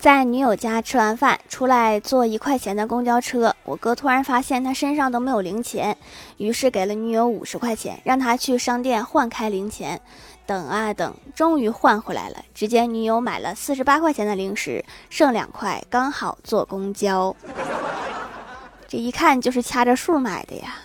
在女友家吃完饭，出来坐一块钱的公交车。我哥突然发现他身上都没有零钱，于是给了女友五十块钱，让他去商店换开零钱。等啊等，终于换回来了。只见女友买了四十八块钱的零食，剩两块，刚好坐公交。这一看就是掐着数买的呀。